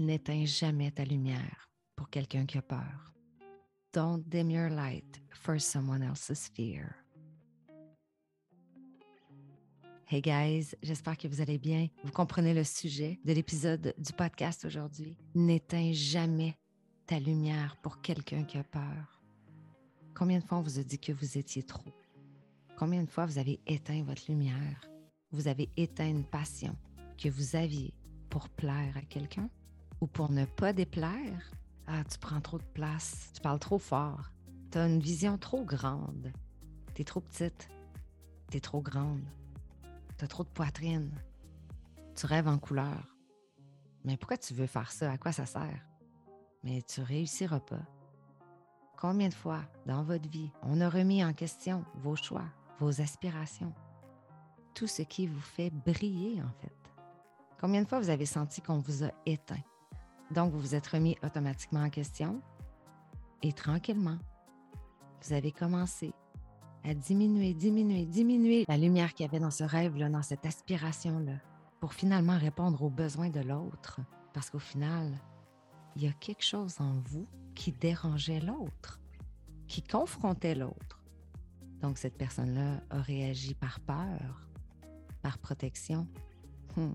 N'éteins jamais ta lumière pour quelqu'un qui a peur. Don't dim your light for someone else's fear. Hey guys, j'espère que vous allez bien. Vous comprenez le sujet de l'épisode du podcast aujourd'hui. N'éteins jamais ta lumière pour quelqu'un qui a peur. Combien de fois on vous a dit que vous étiez trop? Combien de fois vous avez éteint votre lumière? Vous avez éteint une passion que vous aviez pour plaire à quelqu'un? Ou pour ne pas déplaire? Ah, tu prends trop de place, tu parles trop fort, tu as une vision trop grande, tu es trop petite, tu es trop grande tu trop de poitrine, tu rêves en couleur. Mais pourquoi tu veux faire ça? À quoi ça sert? Mais tu réussiras pas. Combien de fois dans votre vie on a remis en question vos choix, vos aspirations, tout ce qui vous fait briller en fait? Combien de fois vous avez senti qu'on vous a éteint? Donc vous vous êtes remis automatiquement en question et tranquillement, vous avez commencé à diminuer, diminuer, diminuer la lumière qu'il y avait dans ce rêve-là, dans cette aspiration-là, pour finalement répondre aux besoins de l'autre. Parce qu'au final, il y a quelque chose en vous qui dérangeait l'autre, qui confrontait l'autre. Donc cette personne-là a réagi par peur, par protection. Hmm.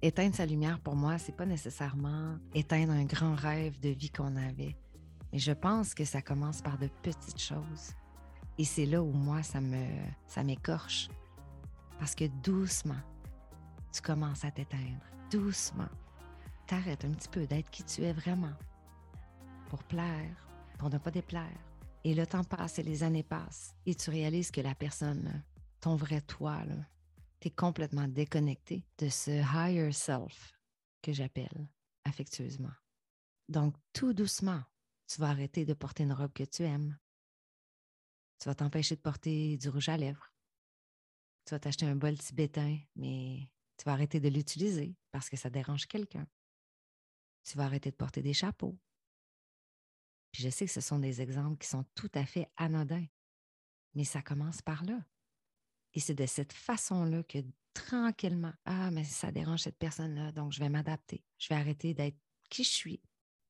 Éteindre sa lumière, pour moi, c'est pas nécessairement éteindre un grand rêve de vie qu'on avait. Mais je pense que ça commence par de petites choses. Et c'est là où moi, ça me ça m'écorche. Parce que doucement, tu commences à t'éteindre. Doucement. T'arrêtes un petit peu d'être qui tu es vraiment. Pour plaire, pour ne pas déplaire. Et le temps passe et les années passent. Et tu réalises que la personne, ton vrai toi, tu es complètement déconnecté de ce higher self que j'appelle affectueusement. Donc, tout doucement, tu vas arrêter de porter une robe que tu aimes. Tu vas t'empêcher de porter du rouge à lèvres. Tu vas t'acheter un bol tibétain, mais tu vas arrêter de l'utiliser parce que ça dérange quelqu'un. Tu vas arrêter de porter des chapeaux. Je sais que ce sont des exemples qui sont tout à fait anodins, mais ça commence par là. Et c'est de cette façon-là que tranquillement, ah, mais ça dérange cette personne-là, donc je vais m'adapter. Je vais arrêter d'être qui je suis.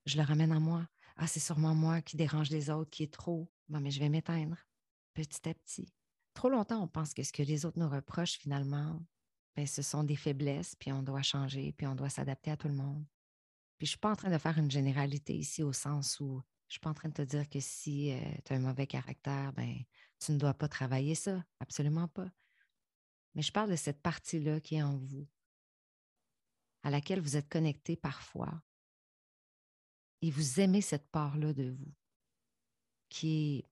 Je le ramène à moi. Ah, c'est sûrement moi qui dérange les autres, qui est trop. Bon, mais je vais m'éteindre petit à petit. Trop longtemps, on pense que ce que les autres nous reprochent, finalement, ben, ce sont des faiblesses, puis on doit changer, puis on doit s'adapter à tout le monde. Puis je ne suis pas en train de faire une généralité ici au sens où je ne suis pas en train de te dire que si euh, tu as un mauvais caractère, ben, tu ne dois pas travailler ça. Absolument pas. Mais je parle de cette partie-là qui est en vous, à laquelle vous êtes connecté parfois. Et vous aimez cette part-là de vous, qui est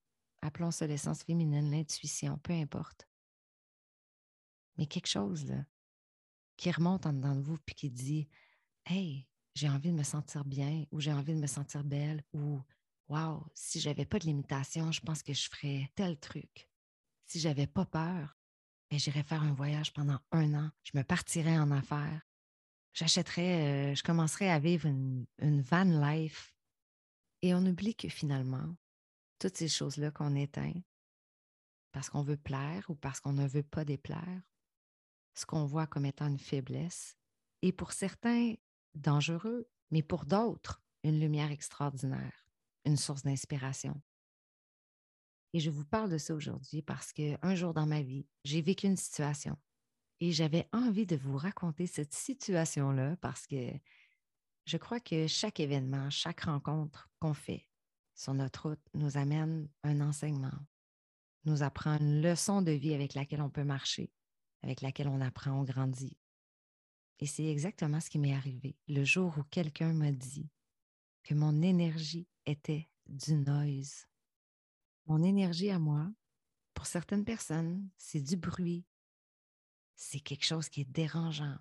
appelons ça l'essence féminine, l'intuition, peu importe. Mais quelque chose là, qui remonte en dedans de vous puis qui dit Hey, j'ai envie de me sentir bien ou j'ai envie de me sentir belle ou Wow, si j'avais pas de limitation, je pense que je ferais tel truc. Si j'avais pas peur, ben, j'irais faire un voyage pendant un an, je me partirais en affaires, j'achèterais, euh, je commencerais à vivre une, une van life. Et on oublie que finalement, toutes ces choses-là qu'on éteint parce qu'on veut plaire ou parce qu'on ne veut pas déplaire, ce qu'on voit comme étant une faiblesse, et pour certains, dangereux, mais pour d'autres, une lumière extraordinaire, une source d'inspiration. Et je vous parle de ça aujourd'hui parce qu'un jour dans ma vie, j'ai vécu une situation et j'avais envie de vous raconter cette situation-là parce que je crois que chaque événement, chaque rencontre qu'on fait, sur notre route nous amène un enseignement, nous apprend une leçon de vie avec laquelle on peut marcher, avec laquelle on apprend, on grandit. Et c'est exactement ce qui m'est arrivé le jour où quelqu'un m'a dit que mon énergie était du noise. Mon énergie à moi, pour certaines personnes, c'est du bruit. C'est quelque chose qui est dérangeant.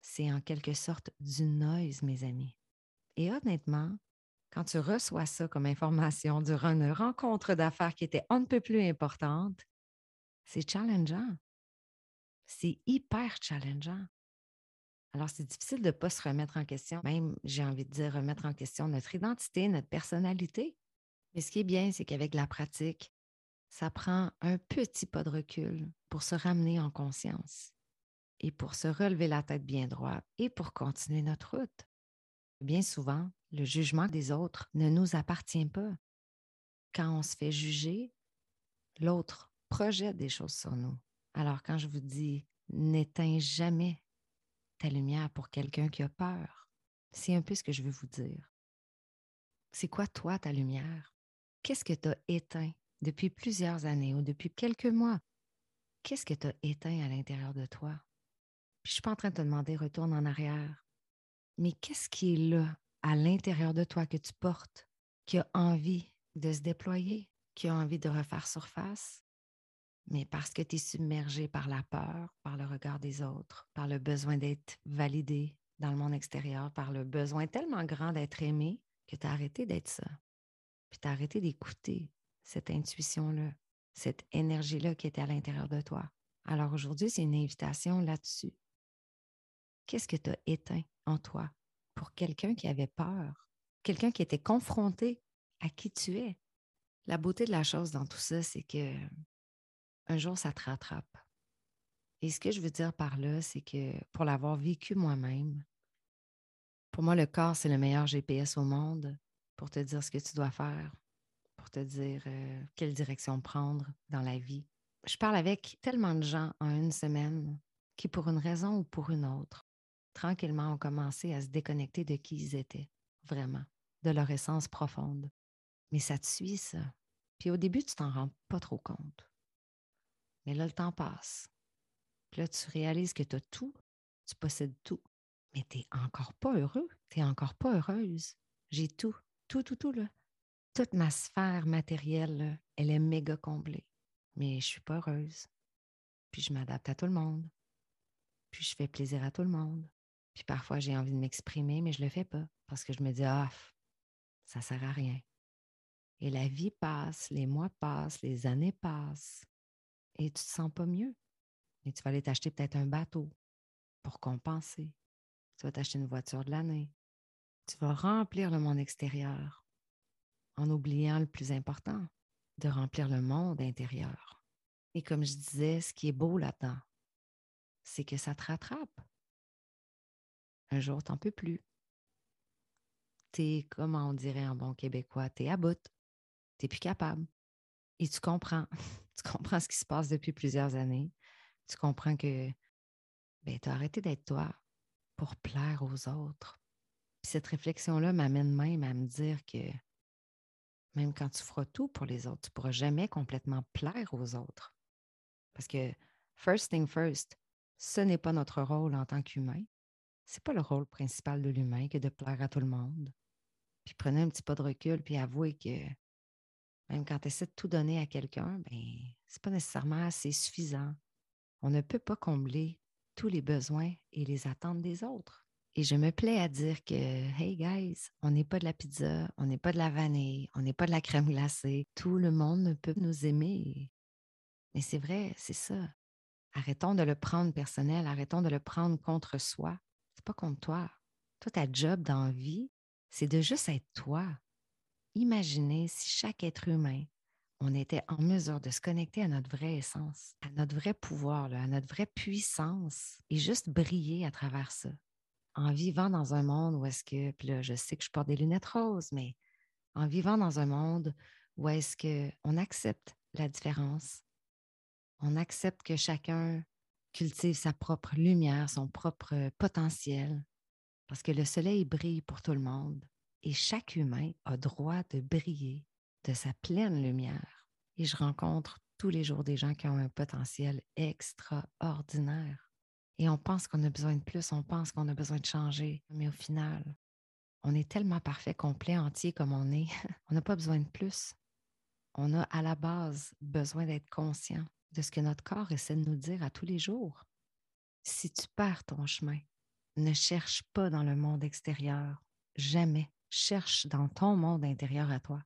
C'est en quelque sorte du noise, mes amis. Et honnêtement, quand tu reçois ça comme information durant une rencontre d'affaires qui était un peu plus importante, c'est challengeant. C'est hyper challengeant. Alors, c'est difficile de ne pas se remettre en question, même, j'ai envie de dire, remettre en question notre identité, notre personnalité. Mais ce qui est bien, c'est qu'avec la pratique, ça prend un petit pas de recul pour se ramener en conscience et pour se relever la tête bien droite et pour continuer notre route. Bien souvent, le jugement des autres ne nous appartient pas. Quand on se fait juger, l'autre projette des choses sur nous. Alors quand je vous dis n'éteins jamais ta lumière pour quelqu'un qui a peur, c'est un peu ce que je veux vous dire. C'est quoi toi ta lumière? Qu'est-ce que tu as éteint depuis plusieurs années ou depuis quelques mois? Qu'est-ce que tu as éteint à l'intérieur de toi? Puis je ne suis pas en train de te demander retourne en arrière. Mais qu'est-ce qui est là à l'intérieur de toi que tu portes, qui a envie de se déployer, qui a envie de refaire surface, mais parce que tu es submergé par la peur, par le regard des autres, par le besoin d'être validé dans le monde extérieur, par le besoin tellement grand d'être aimé que tu as arrêté d'être ça. Puis tu as arrêté d'écouter cette intuition-là, cette énergie-là qui était à l'intérieur de toi. Alors aujourd'hui, c'est une invitation là-dessus. Qu'est-ce que tu as éteint en toi pour quelqu'un qui avait peur, quelqu'un qui était confronté à qui tu es? La beauté de la chose dans tout ça, c'est que un jour, ça te rattrape. Et ce que je veux dire par là, c'est que pour l'avoir vécu moi-même, pour moi, le corps, c'est le meilleur GPS au monde pour te dire ce que tu dois faire, pour te dire euh, quelle direction prendre dans la vie. Je parle avec tellement de gens en une semaine qui, pour une raison ou pour une autre, tranquillement ont commencé à se déconnecter de qui ils étaient, vraiment, de leur essence profonde. Mais ça te suit, ça. Puis au début, tu t'en rends pas trop compte. Mais là, le temps passe. Puis là, tu réalises que tu as tout, tu possèdes tout, mais tu n'es encore pas heureux, tu n'es encore pas heureuse. J'ai tout, tout, tout, tout, là. Toute ma sphère matérielle, elle est méga comblée, mais je ne suis pas heureuse. Puis je m'adapte à tout le monde. Puis je fais plaisir à tout le monde. Puis parfois, j'ai envie de m'exprimer, mais je ne le fais pas parce que je me dis, ah, ça ne sert à rien. Et la vie passe, les mois passent, les années passent et tu te sens pas mieux. Et tu vas aller t'acheter peut-être un bateau pour compenser. Tu vas t'acheter une voiture de l'année. Tu vas remplir le monde extérieur en oubliant le plus important, de remplir le monde intérieur. Et comme je disais, ce qui est beau là-dedans, c'est que ça te rattrape. Un jour, tu n'en peux plus. Tu es, comment on dirait en bon québécois, tu es à bout. Tu n'es plus capable. Et tu comprends. tu comprends ce qui se passe depuis plusieurs années. Tu comprends que ben, tu as arrêté d'être toi pour plaire aux autres. cette réflexion-là m'amène même à me dire que même quand tu feras tout pour les autres, tu ne pourras jamais complètement plaire aux autres. Parce que first thing first, ce n'est pas notre rôle en tant qu'humain. Ce n'est pas le rôle principal de l'humain que de plaire à tout le monde. Puis prenez un petit pas de recul, puis avouez que même quand tu essaies de tout donner à quelqu'un, ben, ce n'est pas nécessairement assez suffisant. On ne peut pas combler tous les besoins et les attentes des autres. Et je me plais à dire que, hey guys, on n'est pas de la pizza, on n'est pas de la vanille, on n'est pas de la crème glacée. Tout le monde ne peut nous aimer. Mais c'est vrai, c'est ça. Arrêtons de le prendre personnel, arrêtons de le prendre contre soi. C'est pas contre toi. Toi, ta job dans vie, c'est de juste être toi. Imaginez si chaque être humain, on était en mesure de se connecter à notre vraie essence, à notre vrai pouvoir, à notre vraie puissance et juste briller à travers ça. En vivant dans un monde où est-ce que, puis là, je sais que je porte des lunettes roses, mais en vivant dans un monde où est-ce qu'on accepte la différence, on accepte que chacun cultive sa propre lumière, son propre potentiel, parce que le soleil brille pour tout le monde. Et chaque humain a droit de briller de sa pleine lumière. Et je rencontre tous les jours des gens qui ont un potentiel extraordinaire. Et on pense qu'on a besoin de plus, on pense qu'on a besoin de changer. Mais au final, on est tellement parfait, complet, entier comme on est. on n'a pas besoin de plus. On a à la base besoin d'être conscient de ce que notre corps essaie de nous dire à tous les jours. Si tu perds ton chemin, ne cherche pas dans le monde extérieur, jamais cherche dans ton monde intérieur à toi.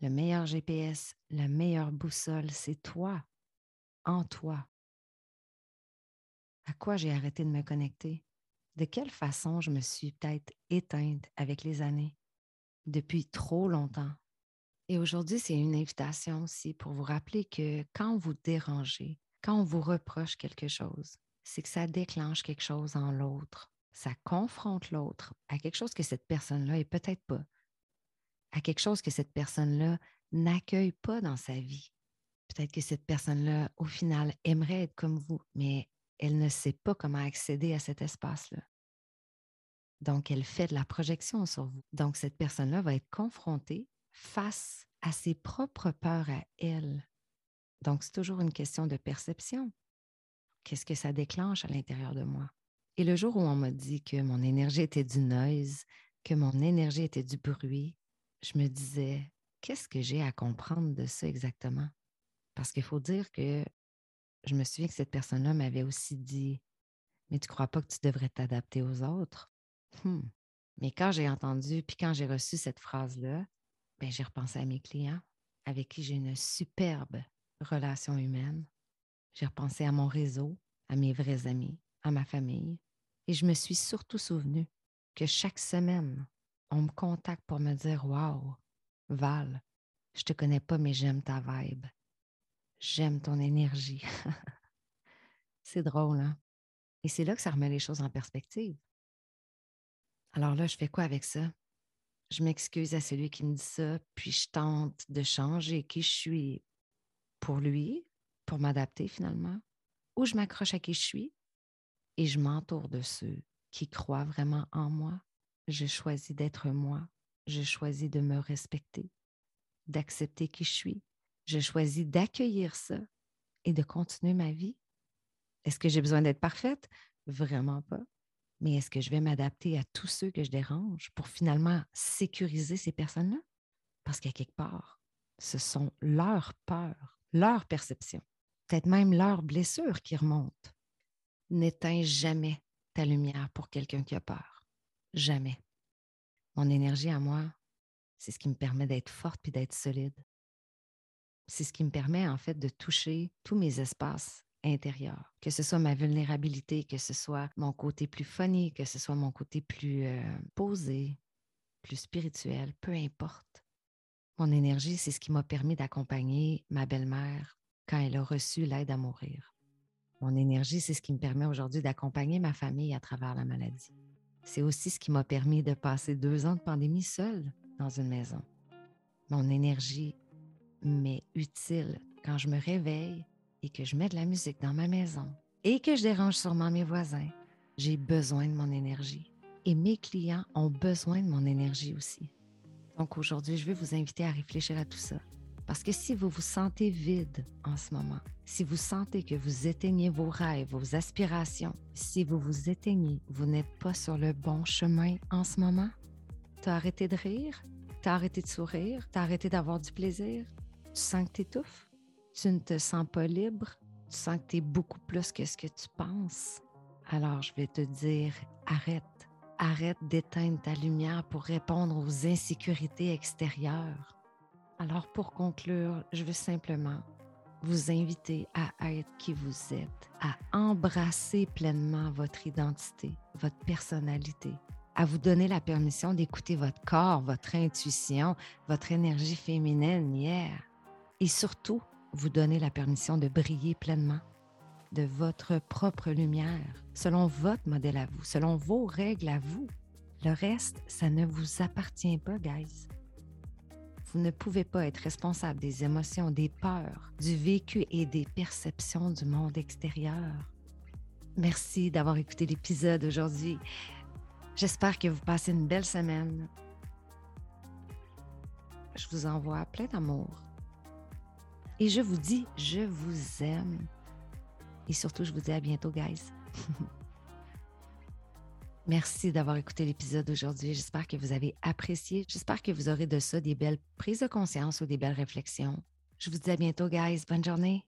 Le meilleur GPS, la meilleure boussole, c'est toi, en toi. À quoi j'ai arrêté de me connecter? De quelle façon je me suis peut-être éteinte avec les années, depuis trop longtemps? Et aujourd'hui, c'est une invitation aussi pour vous rappeler que quand vous dérangez, quand on vous reproche quelque chose, c'est que ça déclenche quelque chose en l'autre ça confronte l'autre à quelque chose que cette personne-là est peut-être pas, à quelque chose que cette personne-là n'accueille pas dans sa vie. Peut-être que cette personne-là, au final, aimerait être comme vous, mais elle ne sait pas comment accéder à cet espace-là. Donc, elle fait de la projection sur vous. Donc, cette personne-là va être confrontée face à ses propres peurs à elle. Donc, c'est toujours une question de perception. Qu'est-ce que ça déclenche à l'intérieur de moi? Et le jour où on m'a dit que mon énergie était du noise, que mon énergie était du bruit, je me disais, qu'est-ce que j'ai à comprendre de ça exactement? Parce qu'il faut dire que je me souviens que cette personne-là m'avait aussi dit, mais tu ne crois pas que tu devrais t'adapter aux autres? Hmm. Mais quand j'ai entendu, puis quand j'ai reçu cette phrase-là, ben, j'ai repensé à mes clients avec qui j'ai une superbe relation humaine. J'ai repensé à mon réseau, à mes vrais amis, à ma famille. Et je me suis surtout souvenu que chaque semaine, on me contacte pour me dire Waouh, Val, je te connais pas, mais j'aime ta vibe. J'aime ton énergie. c'est drôle, hein? Et c'est là que ça remet les choses en perspective. Alors là, je fais quoi avec ça? Je m'excuse à celui qui me dit ça, puis je tente de changer qui je suis pour lui, pour m'adapter finalement, ou je m'accroche à qui je suis et je m'entoure de ceux qui croient vraiment en moi. Je choisis d'être moi. Je choisis de me respecter, d'accepter qui je suis. Je choisis d'accueillir ça et de continuer ma vie. Est-ce que j'ai besoin d'être parfaite? Vraiment pas. Mais est-ce que je vais m'adapter à tous ceux que je dérange pour finalement sécuriser ces personnes-là? Parce qu'à quelque part, ce sont leurs peurs, leurs perceptions, peut-être même leurs blessures qui remontent. N'éteins jamais ta lumière pour quelqu'un qui a peur. Jamais. Mon énergie à moi, c'est ce qui me permet d'être forte et d'être solide. C'est ce qui me permet en fait de toucher tous mes espaces intérieur, que ce soit ma vulnérabilité, que ce soit mon côté plus funny, que ce soit mon côté plus euh, posé, plus spirituel, peu importe. Mon énergie, c'est ce qui m'a permis d'accompagner ma belle-mère quand elle a reçu l'aide à mourir. Mon énergie, c'est ce qui me permet aujourd'hui d'accompagner ma famille à travers la maladie. C'est aussi ce qui m'a permis de passer deux ans de pandémie seule dans une maison. Mon énergie m'est utile quand je me réveille et que je mets de la musique dans ma maison et que je dérange sûrement mes voisins, j'ai besoin de mon énergie. Et mes clients ont besoin de mon énergie aussi. Donc aujourd'hui, je vais vous inviter à réfléchir à tout ça. Parce que si vous vous sentez vide en ce moment, si vous sentez que vous éteignez vos rêves, vos aspirations, si vous vous éteignez, vous n'êtes pas sur le bon chemin en ce moment, t'as arrêté de rire, t'as arrêté de sourire, t'as arrêté d'avoir du plaisir, tu sens que t'étouffes, tu ne te sens pas libre, tu sens que tu es beaucoup plus que ce que tu penses, alors je vais te dire arrête. Arrête d'éteindre ta lumière pour répondre aux insécurités extérieures. Alors pour conclure, je veux simplement vous inviter à être qui vous êtes, à embrasser pleinement votre identité, votre personnalité, à vous donner la permission d'écouter votre corps, votre intuition, votre énergie féminine, hier, Et surtout, vous donner la permission de briller pleinement de votre propre lumière, selon votre modèle à vous, selon vos règles à vous. Le reste, ça ne vous appartient pas, guys. Vous ne pouvez pas être responsable des émotions, des peurs, du vécu et des perceptions du monde extérieur. Merci d'avoir écouté l'épisode aujourd'hui. J'espère que vous passez une belle semaine. Je vous envoie plein d'amour et je vous dis, je vous aime. Et surtout, je vous dis à bientôt, guys. Merci d'avoir écouté l'épisode d'aujourd'hui. J'espère que vous avez apprécié. J'espère que vous aurez de ça des belles prises de conscience ou des belles réflexions. Je vous dis à bientôt, guys. Bonne journée.